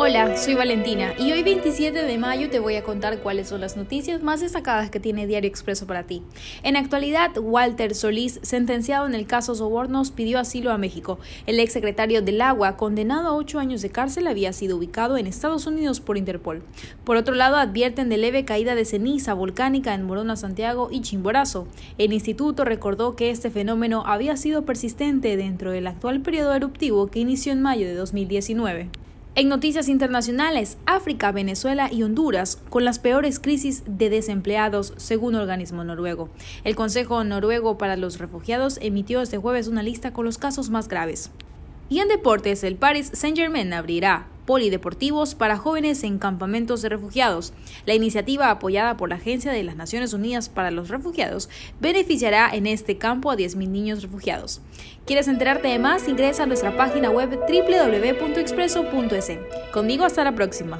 Hola, soy Valentina y hoy 27 de mayo te voy a contar cuáles son las noticias más destacadas que tiene Diario Expreso para ti. En actualidad, Walter Solís, sentenciado en el caso Sobornos, pidió asilo a México. El exsecretario del Agua, condenado a ocho años de cárcel, había sido ubicado en Estados Unidos por Interpol. Por otro lado, advierten de leve caída de ceniza volcánica en Morona, Santiago y Chimborazo. El instituto recordó que este fenómeno había sido persistente dentro del actual periodo eruptivo que inició en mayo de 2019. En noticias internacionales, África, Venezuela y Honduras con las peores crisis de desempleados, según organismo noruego. El Consejo Noruego para los Refugiados emitió este jueves una lista con los casos más graves. Y en deportes, el Paris Saint-Germain abrirá polideportivos para jóvenes en campamentos de refugiados. La iniciativa apoyada por la Agencia de las Naciones Unidas para los Refugiados beneficiará en este campo a 10.000 niños refugiados. ¿Quieres enterarte de más? Ingresa a nuestra página web www.expreso.es. Conmigo hasta la próxima.